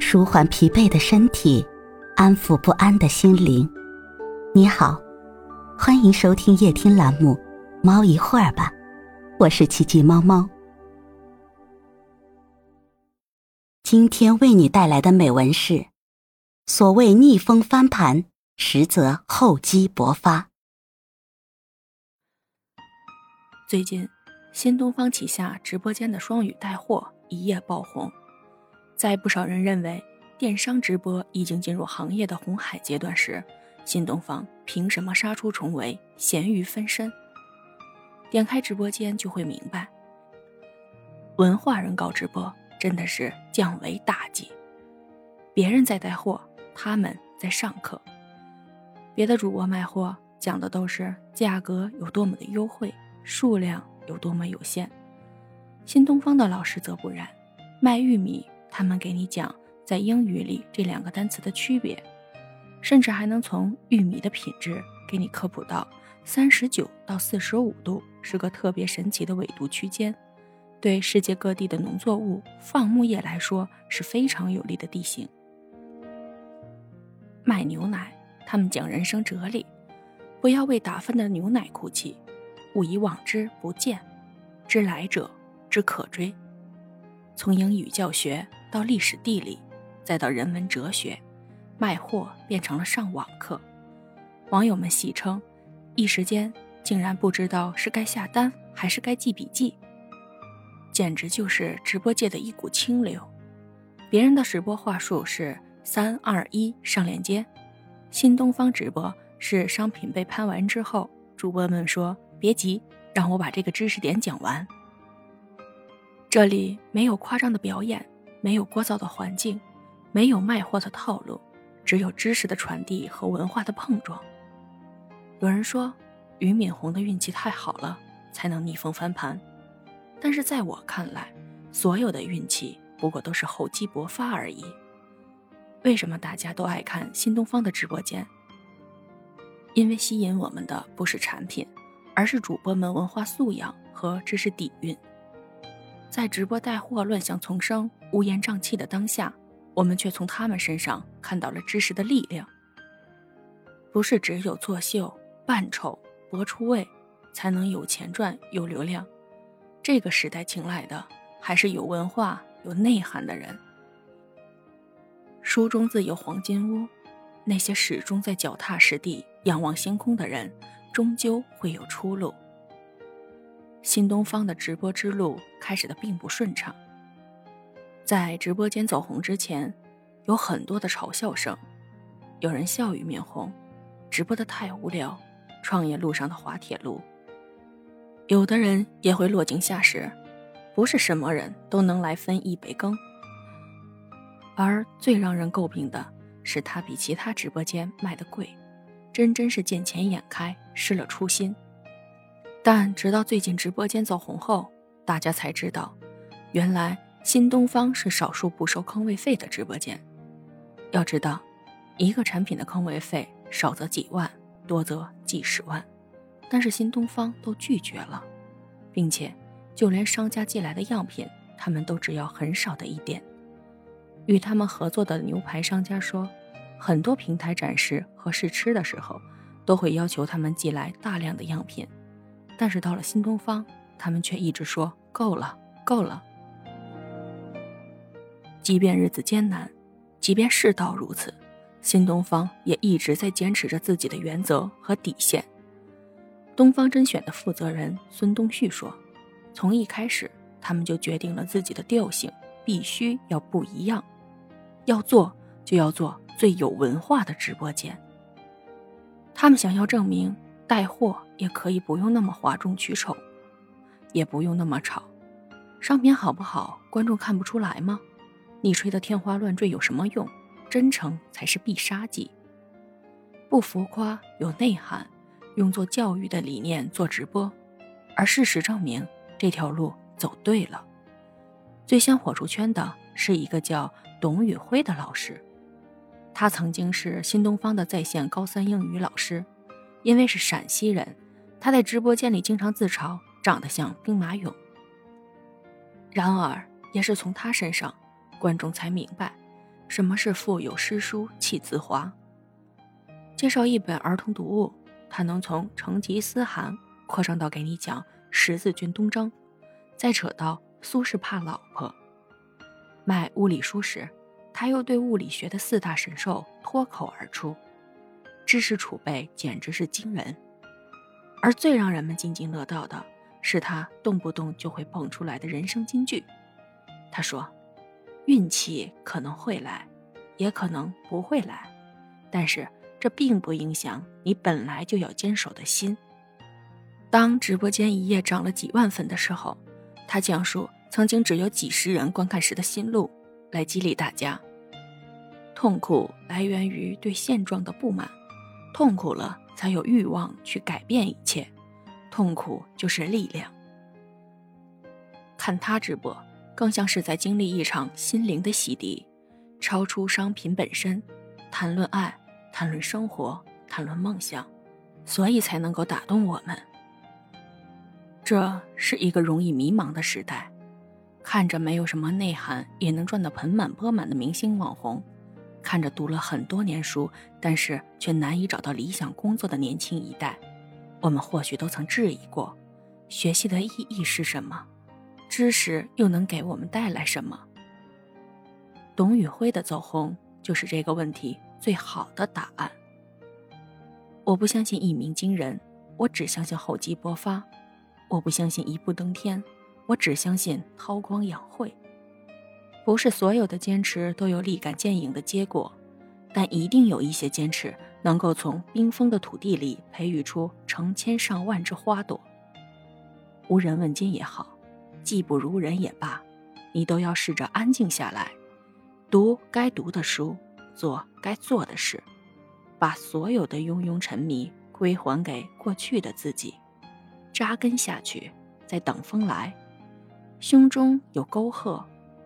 舒缓疲惫的身体，安抚不安的心灵。你好，欢迎收听夜听栏目《猫一会儿吧》，我是奇迹猫猫。今天为你带来的美文是：所谓逆风翻盘，实则厚积薄发。最近，新东方旗下直播间的双语带货一夜爆红。在不少人认为电商直播已经进入行业的红海阶段时，新东方凭什么杀出重围、咸鱼翻身？点开直播间就会明白，文化人搞直播真的是降维打击。别人在带货，他们在上课。别的主播卖货讲的都是价格有多么的优惠，数量有多么有限。新东方的老师则不然，卖玉米。他们给你讲在英语里这两个单词的区别，甚至还能从玉米的品质给你科普到三十九到四十五度是个特别神奇的纬度区间，对世界各地的农作物、放牧业来说是非常有利的地形。卖牛奶，他们讲人生哲理，不要为打翻的牛奶哭泣，勿以往之不谏，知来者之可追。从英语教学。到历史地理，再到人文哲学，卖货变成了上网课。网友们戏称，一时间竟然不知道是该下单还是该记笔记，简直就是直播界的一股清流。别人的直播话术是三二一上链接，新东方直播是商品被拍完之后，主播们说别急，让我把这个知识点讲完。这里没有夸张的表演。没有聒噪的环境，没有卖货的套路，只有知识的传递和文化的碰撞。有人说，俞敏洪的运气太好了，才能逆风翻盘。但是在我看来，所有的运气不过都是厚积薄发而已。为什么大家都爱看新东方的直播间？因为吸引我们的不是产品，而是主播们文化素养和知识底蕴。在直播带货乱象丛生、乌烟瘴气的当下，我们却从他们身上看到了知识的力量。不是只有作秀、扮丑、博出位，才能有钱赚、有流量。这个时代青睐的还是有文化、有内涵的人。书中自有黄金屋，那些始终在脚踏实地、仰望星空的人，终究会有出路。新东方的直播之路开始的并不顺畅，在直播间走红之前，有很多的嘲笑声，有人笑语面红，直播的太无聊，创业路上的滑铁卢。有的人也会落井下石，不是什么人都能来分一杯羹。而最让人诟病的是，他比其他直播间卖的贵，真真是见钱眼开，失了初心。但直到最近直播间走红后，大家才知道，原来新东方是少数不收坑位费的直播间。要知道，一个产品的坑位费少则几万，多则几十万，但是新东方都拒绝了，并且就连商家寄来的样品，他们都只要很少的一点。与他们合作的牛排商家说，很多平台展示和试吃的时候，都会要求他们寄来大量的样品。但是到了新东方，他们却一直说够了，够了。即便日子艰难，即便世道如此，新东方也一直在坚持着自己的原则和底线。东方甄选的负责人孙东旭说：“从一开始，他们就决定了自己的调性必须要不一样，要做就要做最有文化的直播间。他们想要证明。”带货也可以不用那么哗众取宠，也不用那么吵。商品好不好，观众看不出来吗？你吹得天花乱坠有什么用？真诚才是必杀技。不浮夸，有内涵，用作教育的理念做直播，而事实证明这条路走对了。最先火出圈的是一个叫董宇辉的老师，他曾经是新东方的在线高三英语老师。因为是陕西人，他在直播间里经常自嘲长得像兵马俑。然而，也是从他身上，观众才明白，什么是腹有诗书气自华。介绍一本儿童读物，他能从成吉思汗扩张到给你讲十字军东征，再扯到苏轼怕老婆。卖物理书时，他又对物理学的四大神兽脱口而出，知识储备简直是惊人。而最让人们津津乐道的是他动不动就会蹦出来的人生金句。他说：“运气可能会来，也可能不会来，但是这并不影响你本来就要坚守的心。”当直播间一夜涨了几万粉的时候，他讲述曾经只有几十人观看时的心路，来激励大家。痛苦来源于对现状的不满，痛苦了才有欲望去改变一切，痛苦就是力量。看他直播，更像是在经历一场心灵的洗涤，超出商品本身，谈论爱，谈论生活，谈论梦想，所以才能够打动我们。这是一个容易迷茫的时代，看着没有什么内涵也能赚得盆满钵满的明星网红。看着读了很多年书，但是却难以找到理想工作的年轻一代，我们或许都曾质疑过：学习的意义是什么？知识又能给我们带来什么？董宇辉的走红就是这个问题最好的答案。我不相信一鸣惊人，我只相信厚积薄发；我不相信一步登天，我只相信韬光养晦。不是所有的坚持都有立竿见影的结果，但一定有一些坚持能够从冰封的土地里培育出成千上万只花朵。无人问津也好，技不如人也罢，你都要试着安静下来，读该读的书，做该做的事，把所有的庸庸沉迷归还给过去的自己，扎根下去，再等风来，胸中有沟壑。